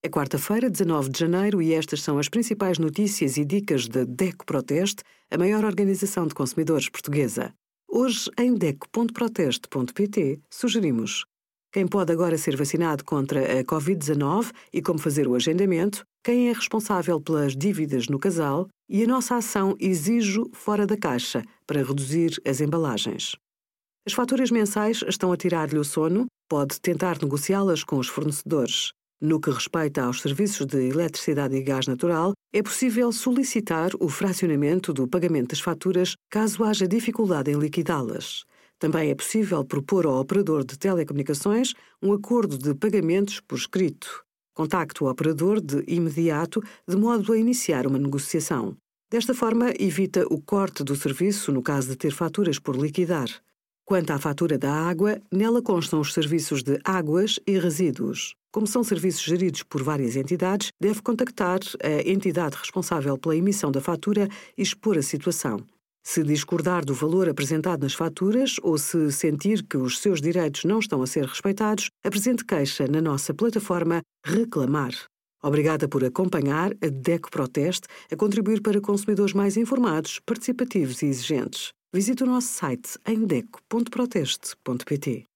É quarta-feira, 19 de janeiro, e estas são as principais notícias e dicas da DECO Proteste, a maior organização de consumidores portuguesa. Hoje, em DECO.proteste.pt, sugerimos quem pode agora ser vacinado contra a Covid-19 e como fazer o agendamento, quem é responsável pelas dívidas no casal e a nossa ação Exijo Fora da Caixa para reduzir as embalagens. As faturas mensais estão a tirar-lhe o sono, pode tentar negociá-las com os fornecedores. No que respeita aos serviços de eletricidade e gás natural, é possível solicitar o fracionamento do pagamento das faturas caso haja dificuldade em liquidá-las. Também é possível propor ao operador de telecomunicações um acordo de pagamentos por escrito. Contacte o operador de imediato de modo a iniciar uma negociação. Desta forma, evita o corte do serviço no caso de ter faturas por liquidar. Quanto à fatura da água, nela constam os serviços de águas e resíduos. Como são serviços geridos por várias entidades, deve contactar a entidade responsável pela emissão da fatura e expor a situação. Se discordar do valor apresentado nas faturas ou se sentir que os seus direitos não estão a ser respeitados, apresente queixa na nossa plataforma Reclamar. Obrigada por acompanhar a DECO Proteste a contribuir para consumidores mais informados, participativos e exigentes. Visite o nosso site em deco.proteste.pt.